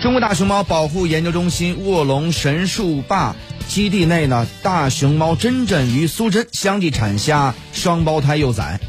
中国大熊猫保护研究中心卧龙神树坝基地内呢大熊猫珍珍与苏珍相继产下双胞胎幼崽。